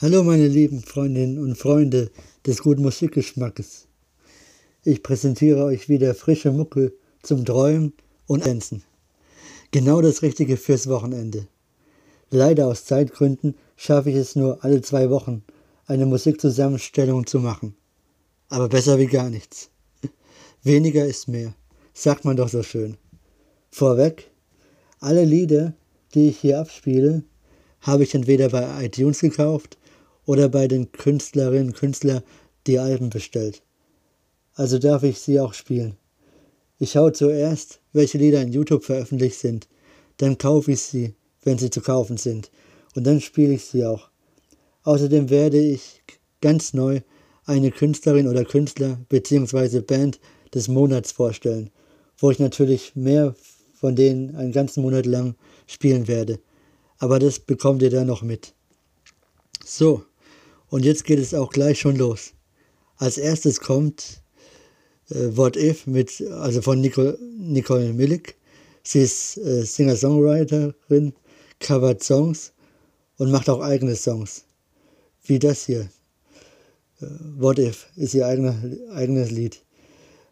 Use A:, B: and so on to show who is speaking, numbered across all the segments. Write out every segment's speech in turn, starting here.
A: Hallo meine lieben Freundinnen und Freunde des guten Musikgeschmackes. Ich präsentiere euch wieder frische Mucke zum Träumen und Tänzen. Genau das Richtige fürs Wochenende. Leider aus Zeitgründen schaffe ich es nur alle zwei Wochen, eine Musikzusammenstellung zu machen. Aber besser wie gar nichts. Weniger ist mehr, sagt man doch so schön. Vorweg, alle Lieder, die ich hier abspiele, habe ich entweder bei iTunes gekauft oder bei den Künstlerinnen und Künstlern die Alben bestellt. Also darf ich sie auch spielen. Ich schaue zuerst, welche Lieder in YouTube veröffentlicht sind, dann kaufe ich sie, wenn sie zu kaufen sind, und dann spiele ich sie auch. Außerdem werde ich ganz neu eine Künstlerin oder Künstler bzw. Band des Monats vorstellen, wo ich natürlich mehr von denen einen ganzen Monat lang spielen werde. Aber das bekommt ihr dann noch mit. So, und jetzt geht es auch gleich schon los. Als erstes kommt äh, What If mit, also von Nicole, Nicole Milik. Sie ist äh, Singer-Songwriterin, covert Songs und macht auch eigene Songs. Wie das hier. Äh, What If ist ihr eigene, eigenes Lied.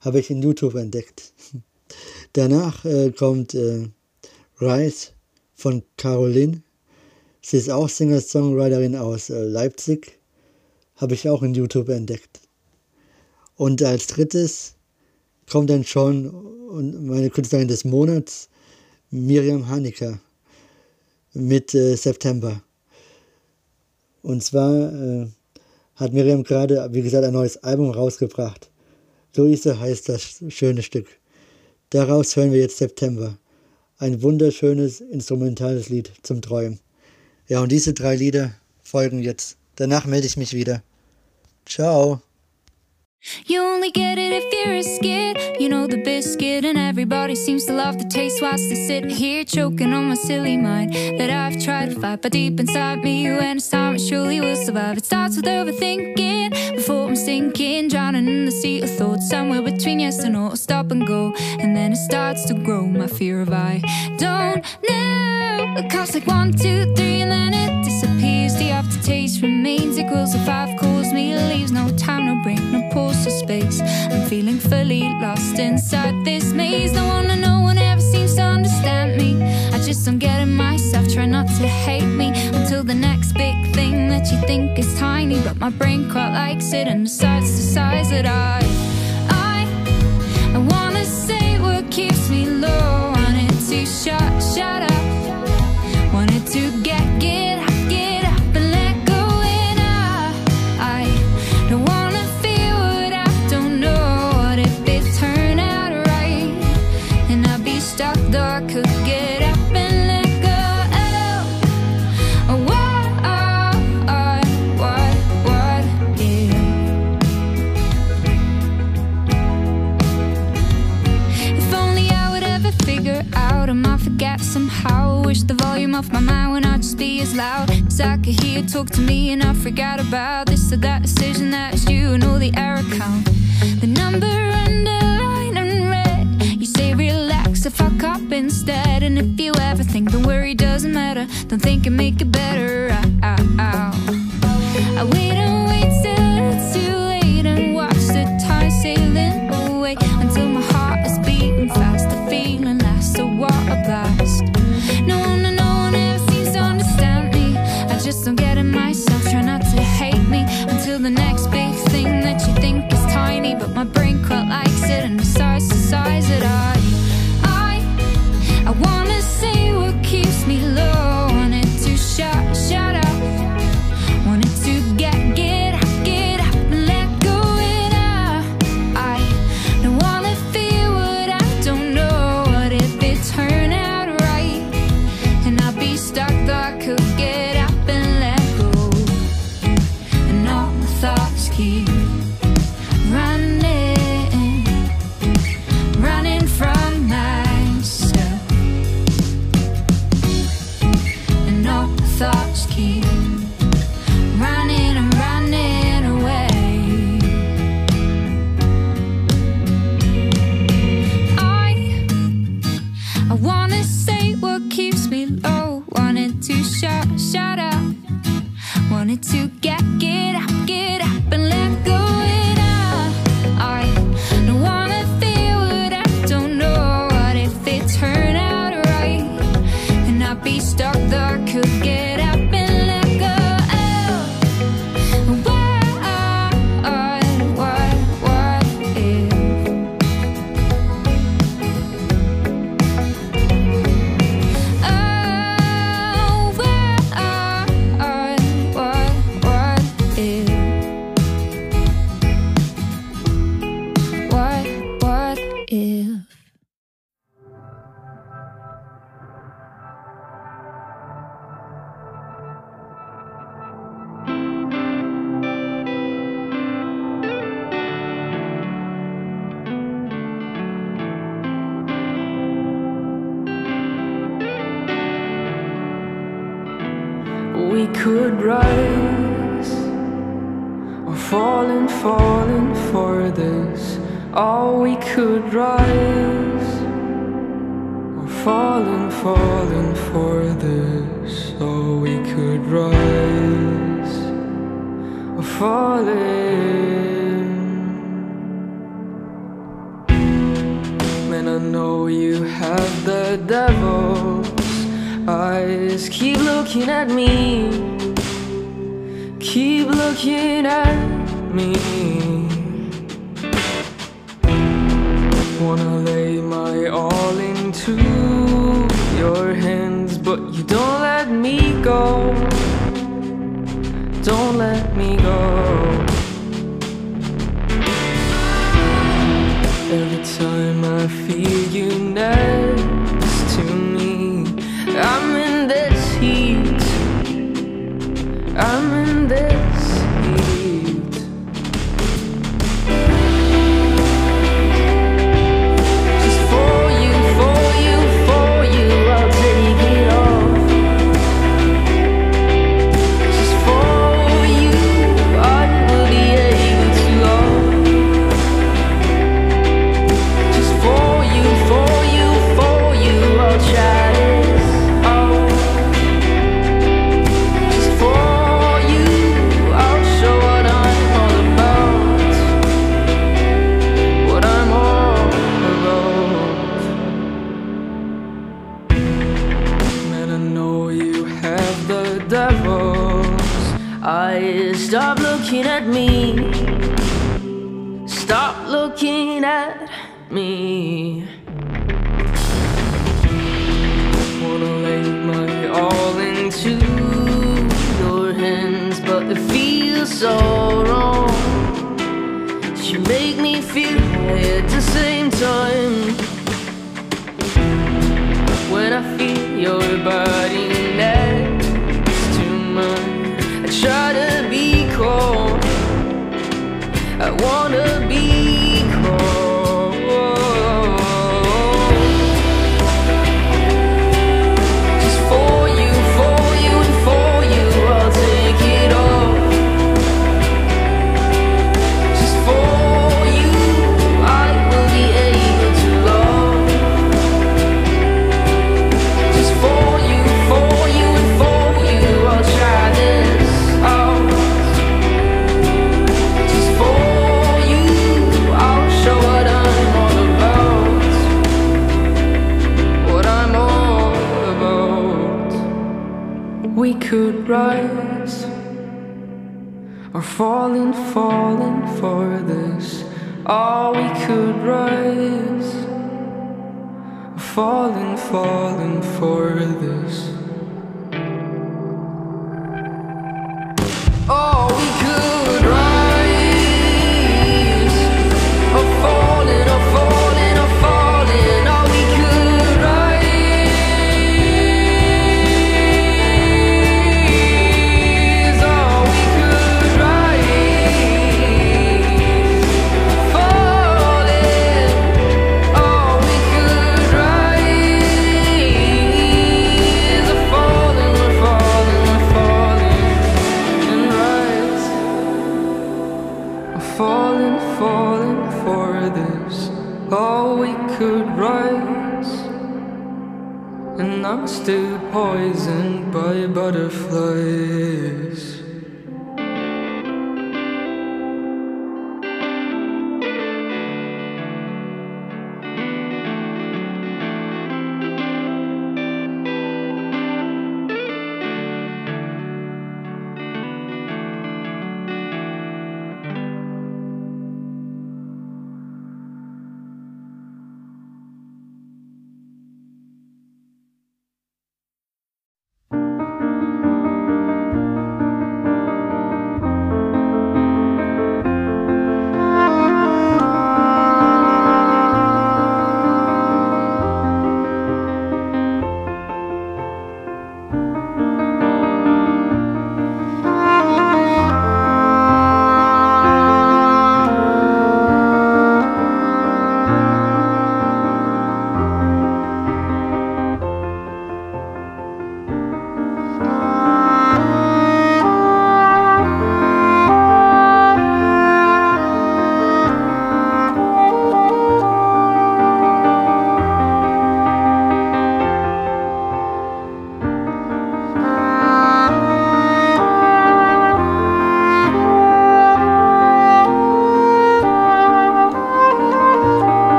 A: Habe ich in YouTube entdeckt. Danach äh, kommt äh, Rise von Caroline. Sie ist auch Singer-Songwriterin aus äh, Leipzig habe ich auch in YouTube entdeckt. Und als drittes kommt dann schon meine Künstlerin des Monats, Miriam Hanecker, mit äh, September. Und zwar äh, hat Miriam gerade, wie gesagt, ein neues Album rausgebracht. Luise heißt das schöne Stück. Daraus hören wir jetzt September. Ein wunderschönes instrumentales Lied zum Träumen. Ja, und diese drei Lieder folgen jetzt. Danach melde ich mich wieder. Ciao.
B: You only get it if you're a skid. You know the biscuit, and everybody seems to love the taste. Whilst I sit here choking on my silly mind that I've tried to fight, but deep inside me, when it's time, it surely will survive. It starts with overthinking before I'm sinking, drowning in the sea of thoughts. Somewhere between yes and no, stop and go, and then it starts to grow. My fear of I don't know. It counts like one, two, three, and then it disappears. The aftertaste remains. It grows if five calls me, leaves no time, no break, no pause or space. I'm feeling fully lost inside this maze. No one, no one ever seems to understand me. I just don't get it myself. Try not to hate me until the next big thing that you think is tiny, but my brain quite likes it and decides the size that I, I, I wanna say what keeps me low. Want it to shut, Wish the volume off my mind would not just be as loud. Cause I could hear you talk to me and I forgot about this or that decision that's you and all the error count. The number underlined and red. You say relax if I cop instead. And if you ever think don't worry doesn't matter, don't think and make it better. Ow, ow, ow. I wait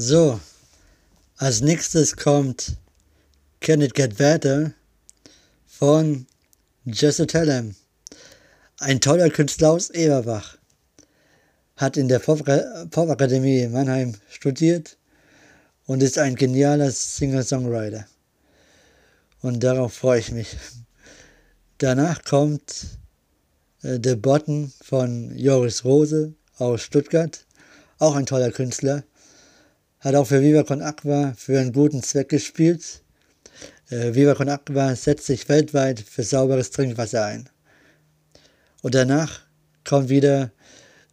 C: So,
A: als nächstes kommt Can It Get Better von Jesse Tellem. Ein toller Künstler aus Eberbach. Hat in der Popakademie Mannheim studiert und ist ein genialer Singer-Songwriter. Und darauf freue ich mich. Danach kommt äh, The Bottom von Joris Rose aus Stuttgart. Auch ein toller Künstler. Hat auch für Viva Con Aqua für einen guten Zweck gespielt. Äh, Viva Con Aqua setzt sich weltweit für sauberes Trinkwasser ein. Und danach kommt wieder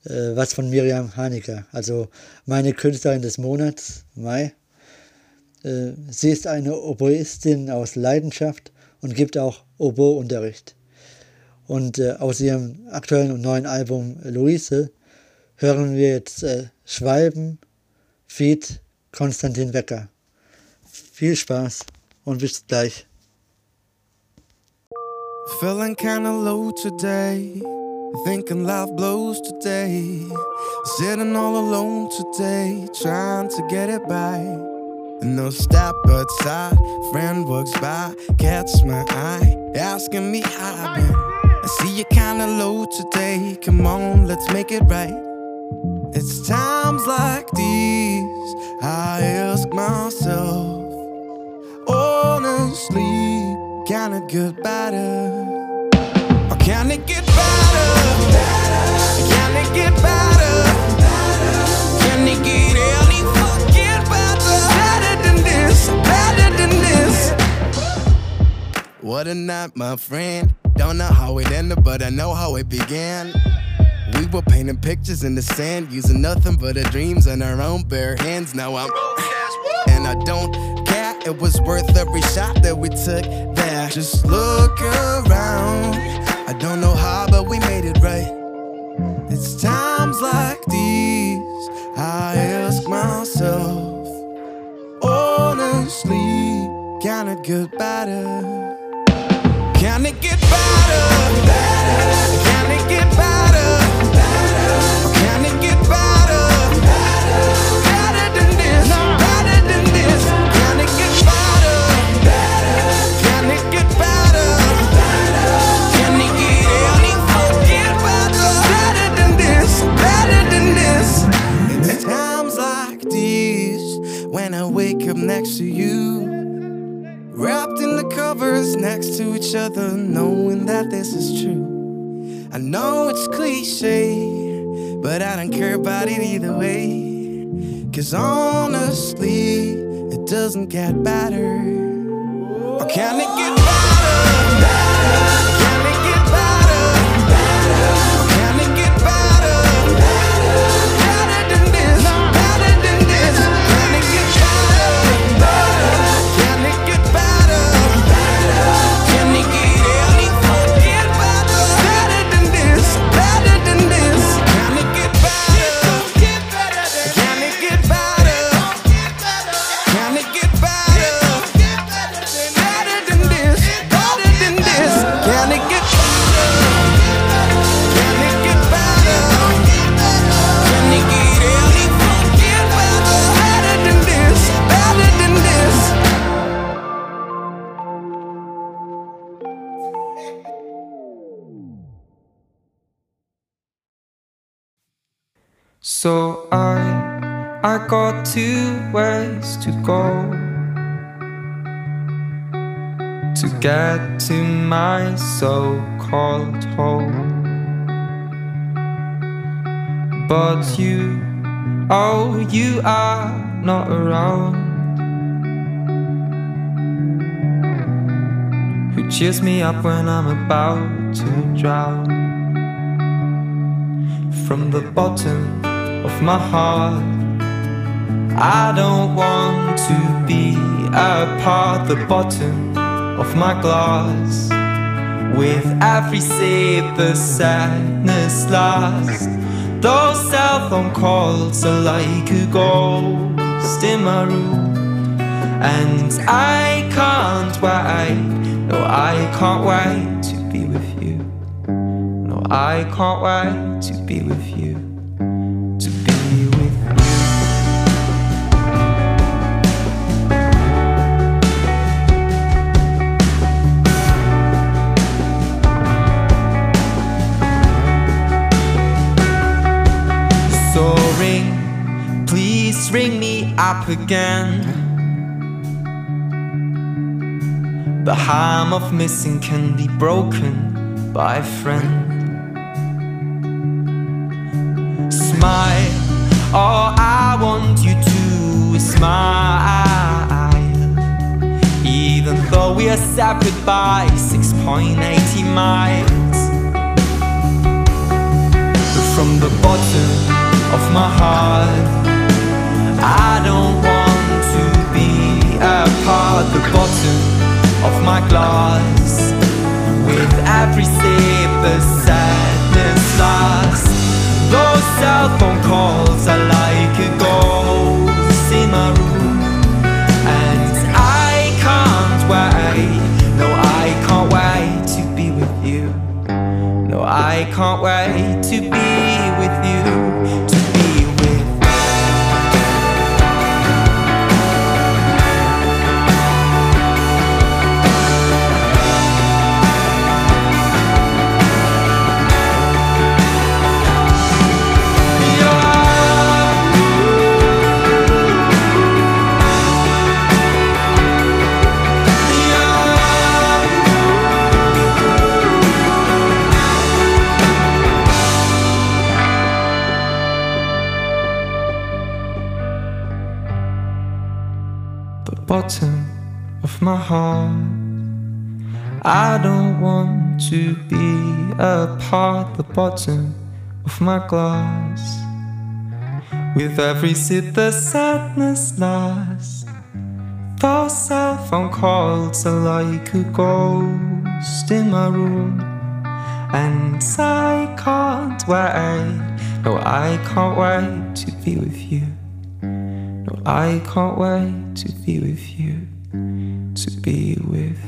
A: äh, was von Miriam Hanecker, also meine Künstlerin des Monats, Mai. Äh, sie ist eine Oboistin aus Leidenschaft und gibt auch Oboe-Unterricht. Und äh, aus ihrem aktuellen und neuen Album Luise hören wir jetzt äh, Schwalben, Feed, Konstantin Wecker. Viel Spaß und bis gleich.
D: Feeling kinda low today. Thinking life blows today. Sitting all alone today, trying to get it by. No stop outside, friend walks by, catch my eye, asking me how I've been. I see you kinda low today. Come on, let's make it right. It's times like these I ask myself, honestly, can it get better? Or can it get better? Can it get better? Can it get any fucking better? Better than this, better than this. What a night, my friend. Don't know how it ended, but I know how it began. We were painting pictures in the sand, using nothing but our dreams and our own bare hands. Now I'm, and I don't care. It was worth every shot that we took there. Just look around. I don't know how, but we made it right. It's times like these I ask myself, honestly, can it get better? Can it get better? Can it get better? Next to you. Wrapped in the covers next to each other, knowing that this is true. I know it's cliche, but I don't care about it either way. Cause honestly, it doesn't get better. Or can it get better?
E: So I I got two ways to go to get to my so-called home. But you, oh, you are not around. Who cheers me up when I'm about to drown? From the bottom of my heart. I don't want to be apart the bottom of my glass. With every sip, the sadness lasts. Those cell phone calls are like a ghost in my room. And I can't wait, no, I can't wait to be with you. No, I can't wait to be with you. To be with you. Up again. The harm of missing can be broken by a friend. Smile, all I want you to is smile. Even though we are separated by 6.80 miles. From the bottom of my heart, I don't want to be apart. The bottom of my glass, with every sip, the bottom of my glass. With every sip, the sadness lasts. Those cell phone calls are like a ghost in my room. And I can't wait, no, I can't wait to be with you. No, I can't wait to be with you, to be with.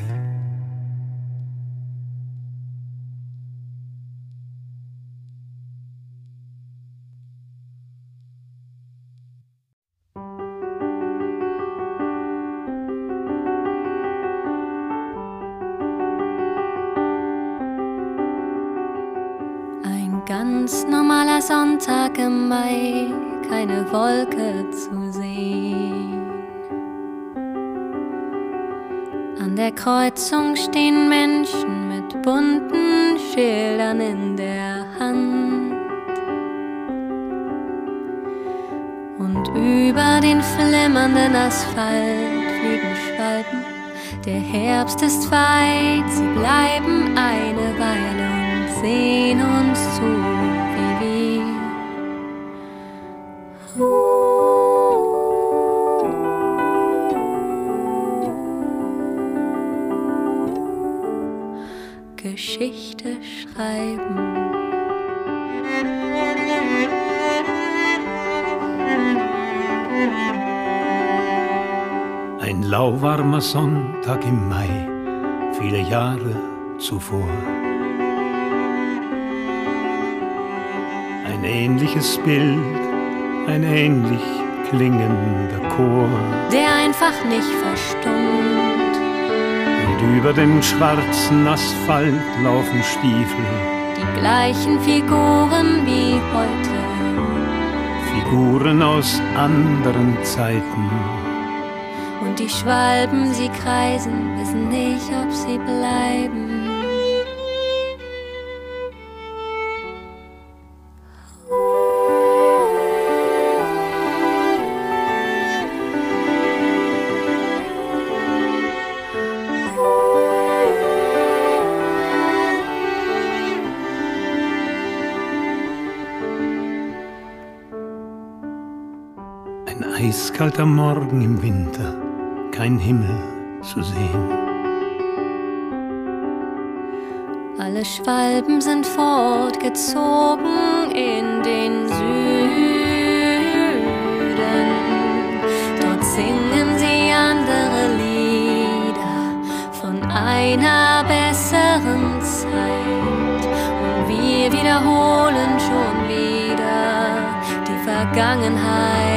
F: Ganz normaler Sonntag im Mai, keine Wolke zu sehen. An der Kreuzung stehen Menschen mit bunten Schildern in der Hand. Und über den flimmernden Asphalt fliegen Schwalben. Der Herbst ist weit, sie bleiben eine Weile sehen uns zu, wie wir Geschichte schreiben.
G: Ein lauwarmer Sonntag im Mai, viele Jahre zuvor. Ein ähnliches Bild, ein ähnlich klingender Chor.
F: der einfach nicht verstummt.
G: Und über dem schwarzen Asphalt laufen Stiefel,
F: Die gleichen Figuren wie heute.
G: Figuren aus anderen Zeiten.
F: Und die Schwalben, sie kreisen, wissen nicht, ob sie bleiben.
G: Eiskalter Morgen im Winter, kein Himmel zu sehen.
F: Alle Schwalben sind fortgezogen in den Süden. Dort singen sie andere Lieder von einer besseren Zeit. Und wir wiederholen schon wieder die Vergangenheit.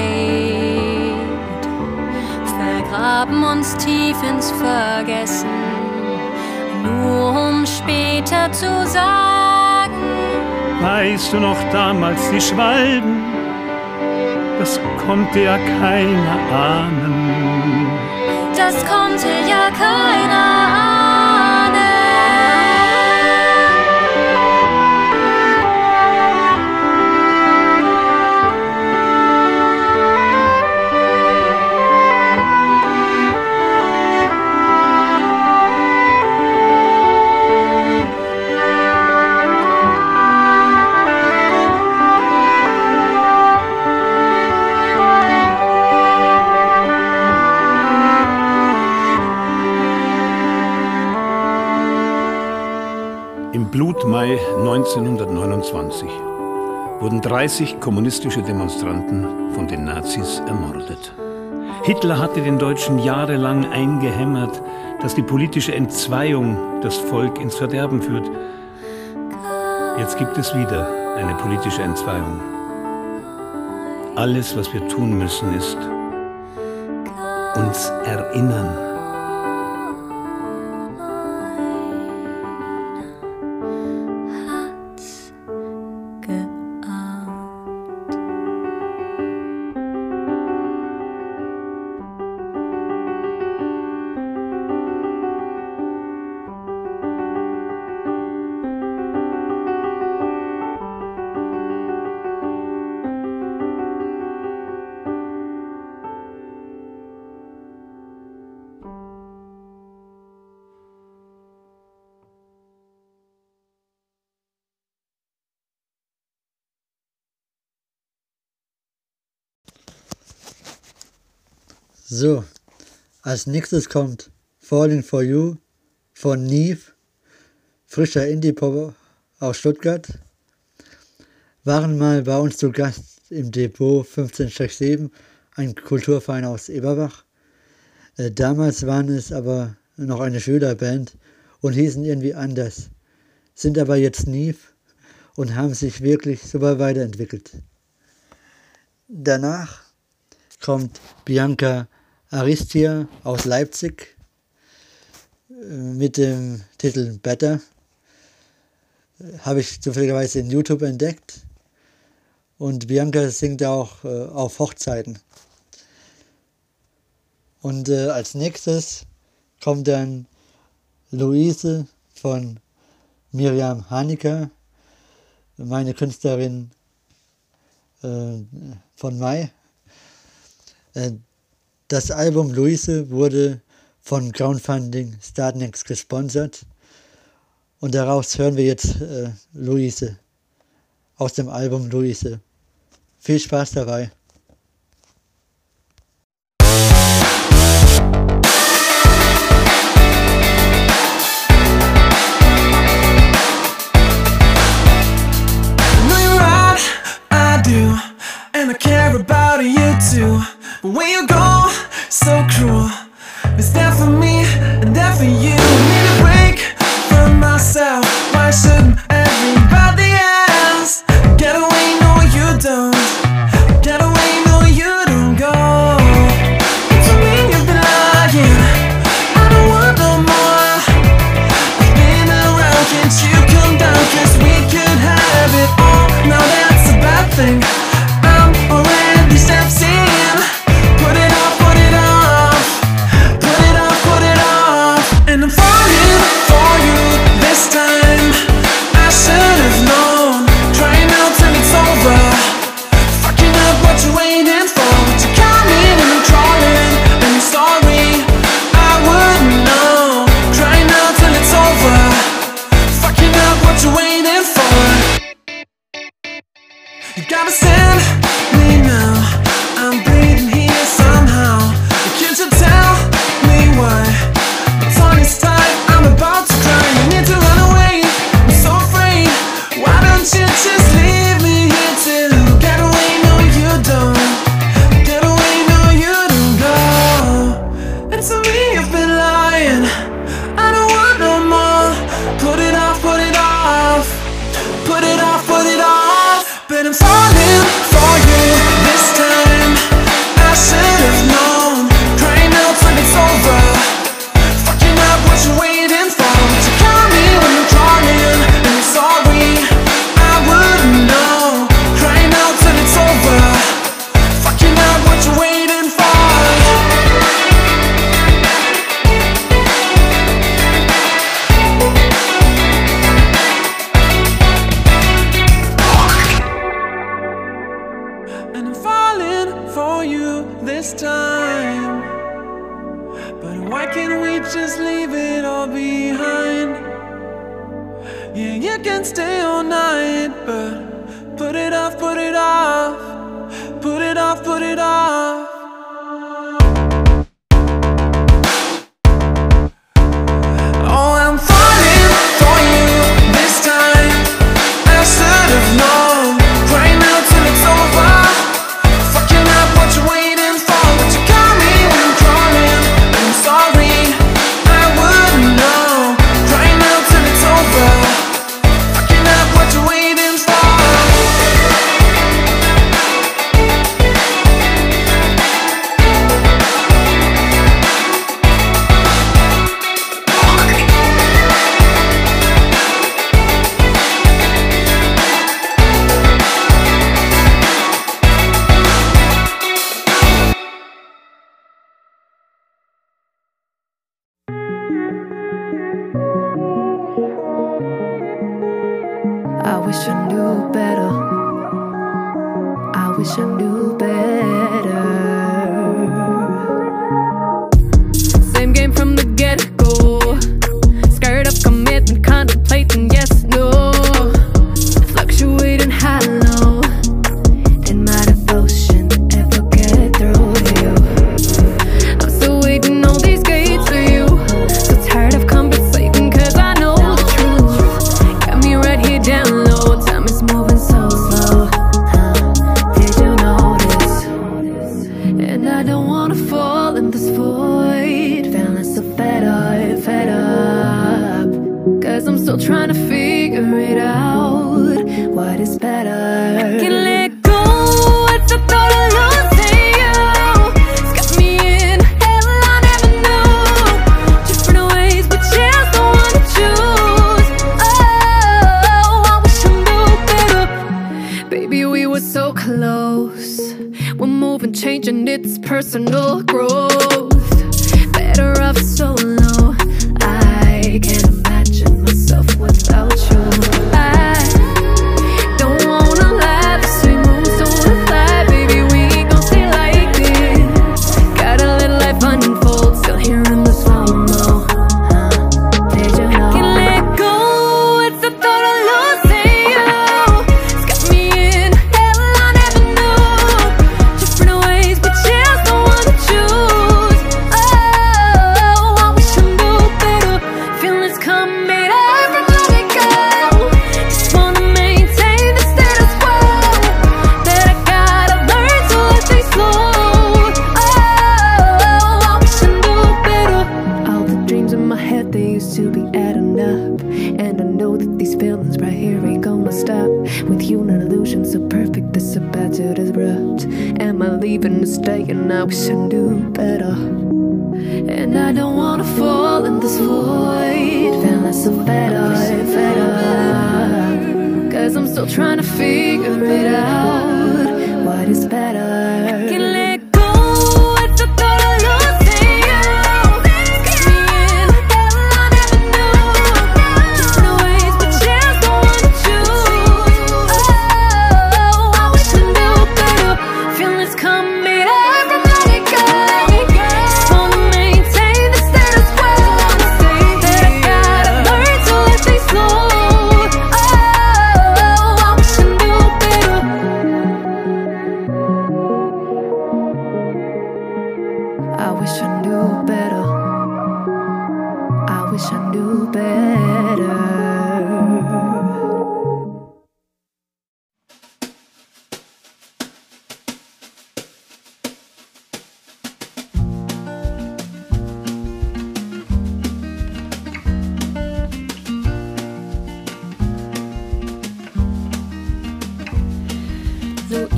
F: Vergraben uns tief ins Vergessen nur um später zu sagen,
G: Weißt du noch damals die Schwalben, das konnte ja keiner ahnen.
B: Das konnte
G: Blutmai 1929 wurden 30 kommunistische Demonstranten von den Nazis ermordet. Hitler hatte den Deutschen jahrelang eingehämmert, dass die politische Entzweiung das Volk ins Verderben führt. Jetzt gibt es wieder eine politische Entzweiung. Alles, was wir tun müssen, ist uns erinnern.
A: So, als nächstes kommt Falling for You von Neve, frischer Indie-Pop aus Stuttgart. Waren mal bei uns zu Gast im Depot 1567, ein Kulturverein aus Eberbach. Äh, damals waren es aber noch eine Schülerband und hießen irgendwie anders, sind aber jetzt Neve und haben sich wirklich super weiterentwickelt. Danach kommt Bianca Aristia aus Leipzig äh, mit dem Titel Better. Habe ich zufälligerweise in YouTube entdeckt. Und Bianca singt auch äh, auf Hochzeiten. Und äh, als nächstes kommt dann Luise von Miriam Hanecker, meine Künstlerin äh, von Mai. Das Album Luise wurde von Crowdfunding Startnext gesponsert und daraus hören wir jetzt äh, Luise aus dem Album Luise. Viel Spaß dabei.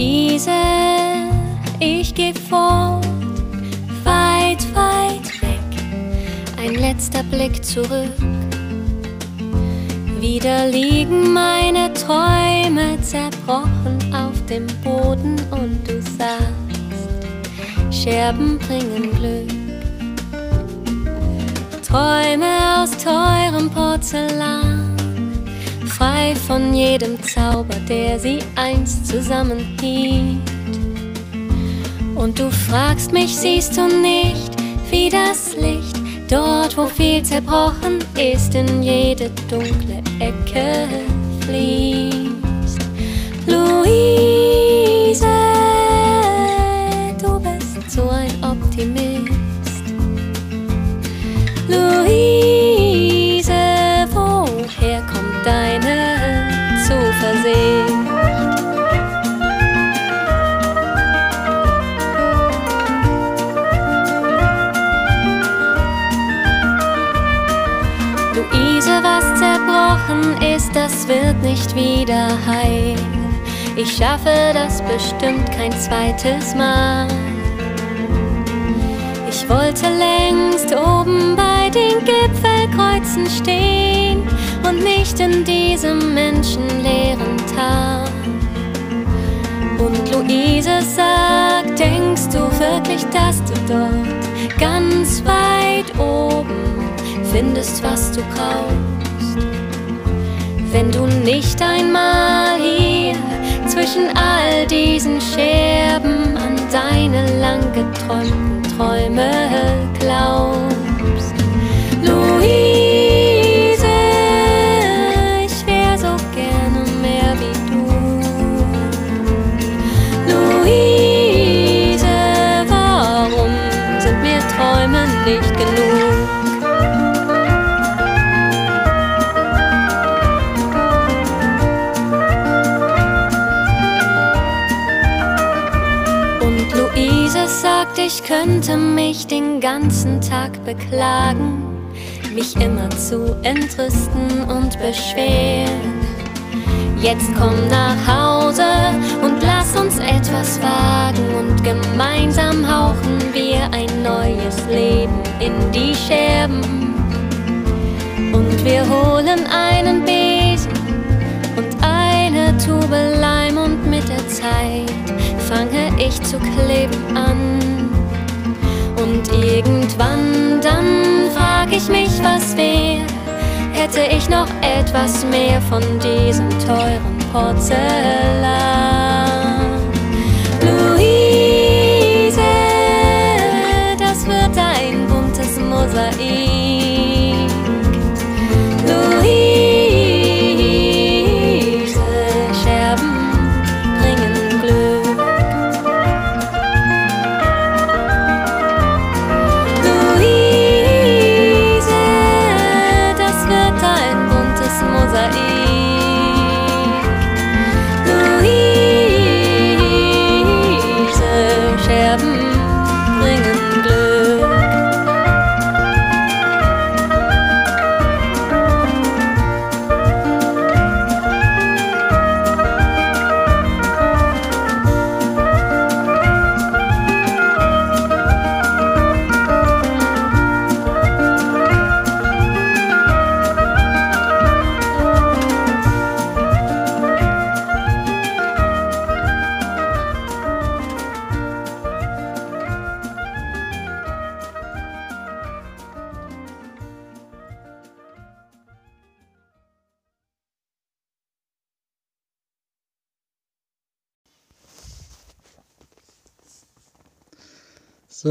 F: Esel, ich geh fort, weit, weit weg. Ein letzter Blick zurück. Wieder liegen meine Träume zerbrochen auf dem Boden und du sagst, Scherben bringen Glück. Träume aus teurem Porzellan frei von jedem Zauber, der sie einst zusammenhielt. Und du fragst mich, siehst du nicht, wie das Licht dort, wo viel zerbrochen ist, in jede dunkle Ecke fließt. Louis. Zerbrochen ist, das wird nicht wieder heil. Ich schaffe das bestimmt kein zweites Mal. Ich wollte längst oben bei den Gipfelkreuzen stehen und nicht in diesem menschenleeren Tal. Und Luise sagt, denkst du wirklich, dass du dort ganz weit oben findest, was du brauchst? Nicht einmal hier zwischen all diesen Scherben an deine lang geträumten Träume glaubst. Beklagen, mich immer zu entrüsten und beschweren. Jetzt komm nach Hause und lass uns etwas wagen und gemeinsam hauchen wir ein neues Leben in die Scherben. Und wir holen einen Besen und eine Tube Leim und mit der Zeit fange ich zu kleben an. Und irgendwann dann frag ich mich, was wär, hätte ich noch etwas mehr von diesem teuren Porzellan.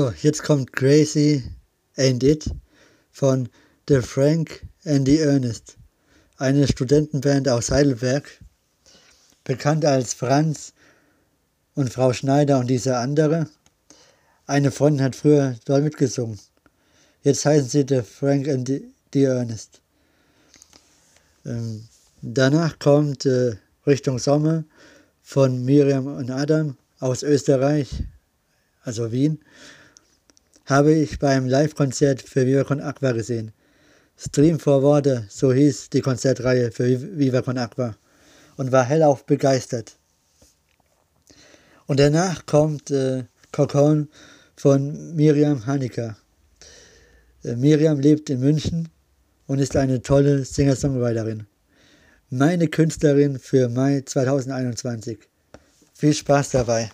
A: So, jetzt kommt Crazy Ain't It von The Frank and the Ernest, eine Studentenband aus Heidelberg, bekannt als Franz und Frau Schneider und dieser andere. Eine Freundin hat früher dort mitgesungen. Jetzt heißen sie The Frank and the, Ernest. Ähm, danach kommt äh, Richtung Sommer von Miriam und Adam aus Österreich, also Wien, habe ich beim Live-Konzert für Viva Con Aqua gesehen. Stream for Water, so hieß die Konzertreihe für Viva Con Aqua und war hellauf begeistert. Und danach kommt äh, Kokon von Miriam Hanika. Äh, Miriam lebt in München und ist eine tolle Singer-Songwriterin. Meine Künstlerin für Mai 2021. Viel Spaß dabei.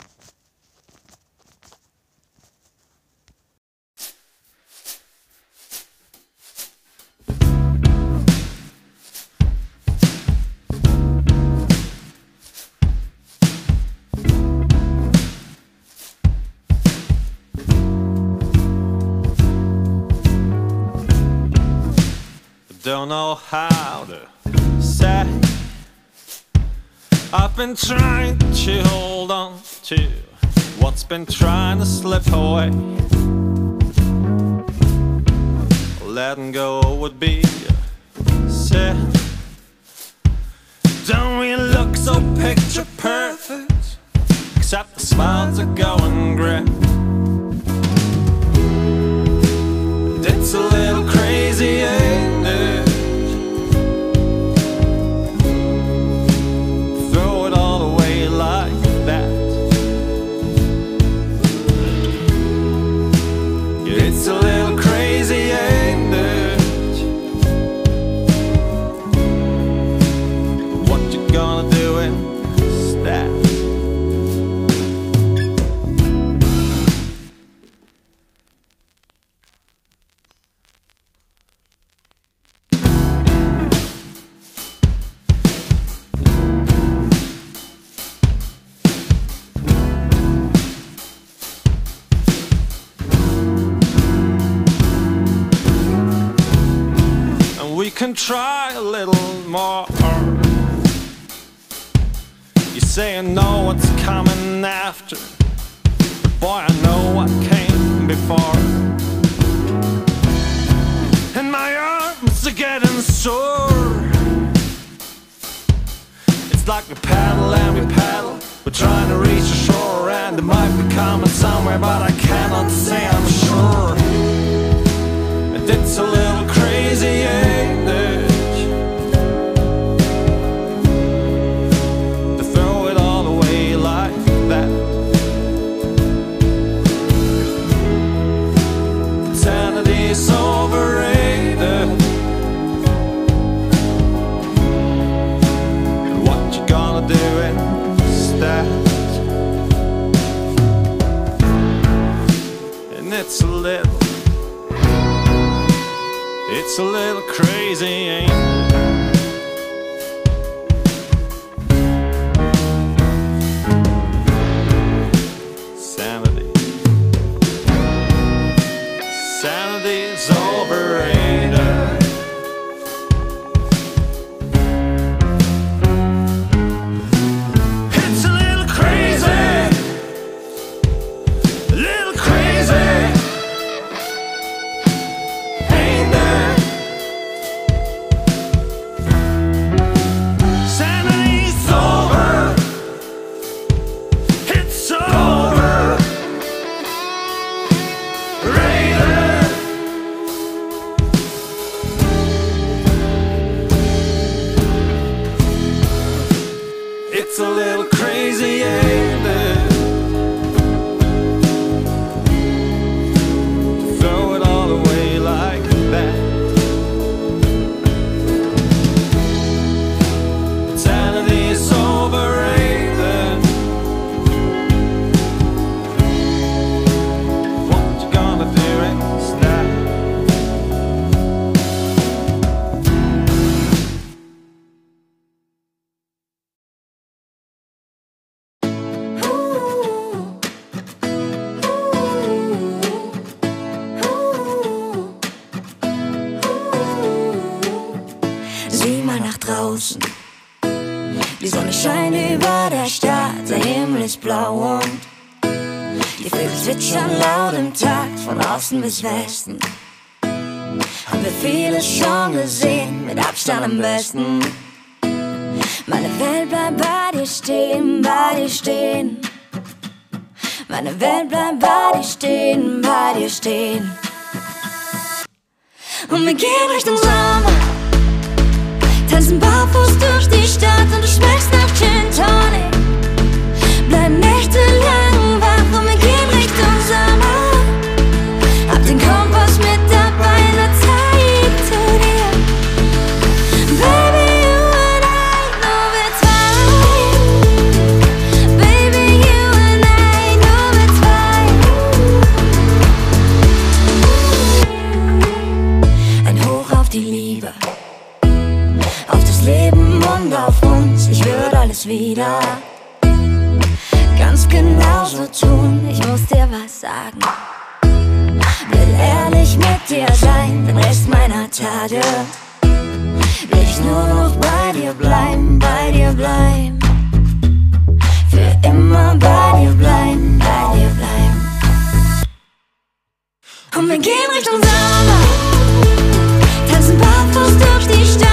H: Been trying to hold on to what's been trying to slip away. Letting go would be sin. Don't we look so picture perfect? Except the smiles are going grim. It's a little crazy, eh? Try a little more. You say I know what's coming after, but boy, I know what came before. And my arms are getting sore. It's like we paddle and we paddle. We're trying to reach the shore, and it might be coming somewhere, but I cannot say I'm sure. And it's a little crazy, a little crazy, ain't a little
I: blau und die Vögel zwitschern laut im Takt von Osten bis Westen. Haben wir vieles schon gesehen, mit Abstand am besten. Meine Welt bleibt bei dir stehen, bei dir stehen. Meine Welt bleibt bei dir stehen, bei dir stehen. Und wir gehen Richtung Sommer. Tanzen barfuß durch die Stadt und du schmeckst nach Gin Tonic. Bleib nächtelang wach und wir gehen Richtung Sommer. Hab den Kompass mit dabei, nur zeig zu dir. Baby, you and I, nur wir zwei. Baby, you and I, nur wir zwei. Ein Hoch auf die Liebe auf das Leben und auf uns. Ich würde alles wieder es genauso tun. Ich muss dir was sagen. Will ehrlich mit dir sein, den Rest meiner Tage.
F: Will ich nur noch bei dir bleiben, bei dir bleiben. Für immer bei dir bleiben, bei dir bleiben. Und wir gehen Richtung Sommer, tanzen barfuß durch die Stadt.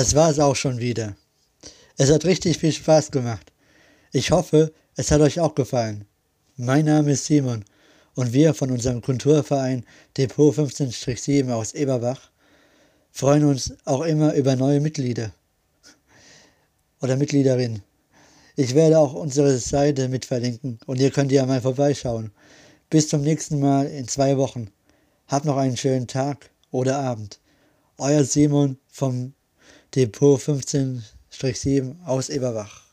A: Das war es auch schon wieder. Es hat richtig viel Spaß gemacht. Ich hoffe, es hat euch auch gefallen. Mein Name ist Simon und wir von unserem Kulturverein Depot 15-7 aus Eberbach freuen uns auch immer über neue Mitglieder oder Mitgliederinnen. Ich werde auch unsere Seite mit verlinken und ihr könnt ja mal vorbeischauen. Bis zum nächsten Mal in zwei Wochen. Habt noch einen schönen Tag oder Abend. Euer Simon vom Depot 15-7 aus Eberbach.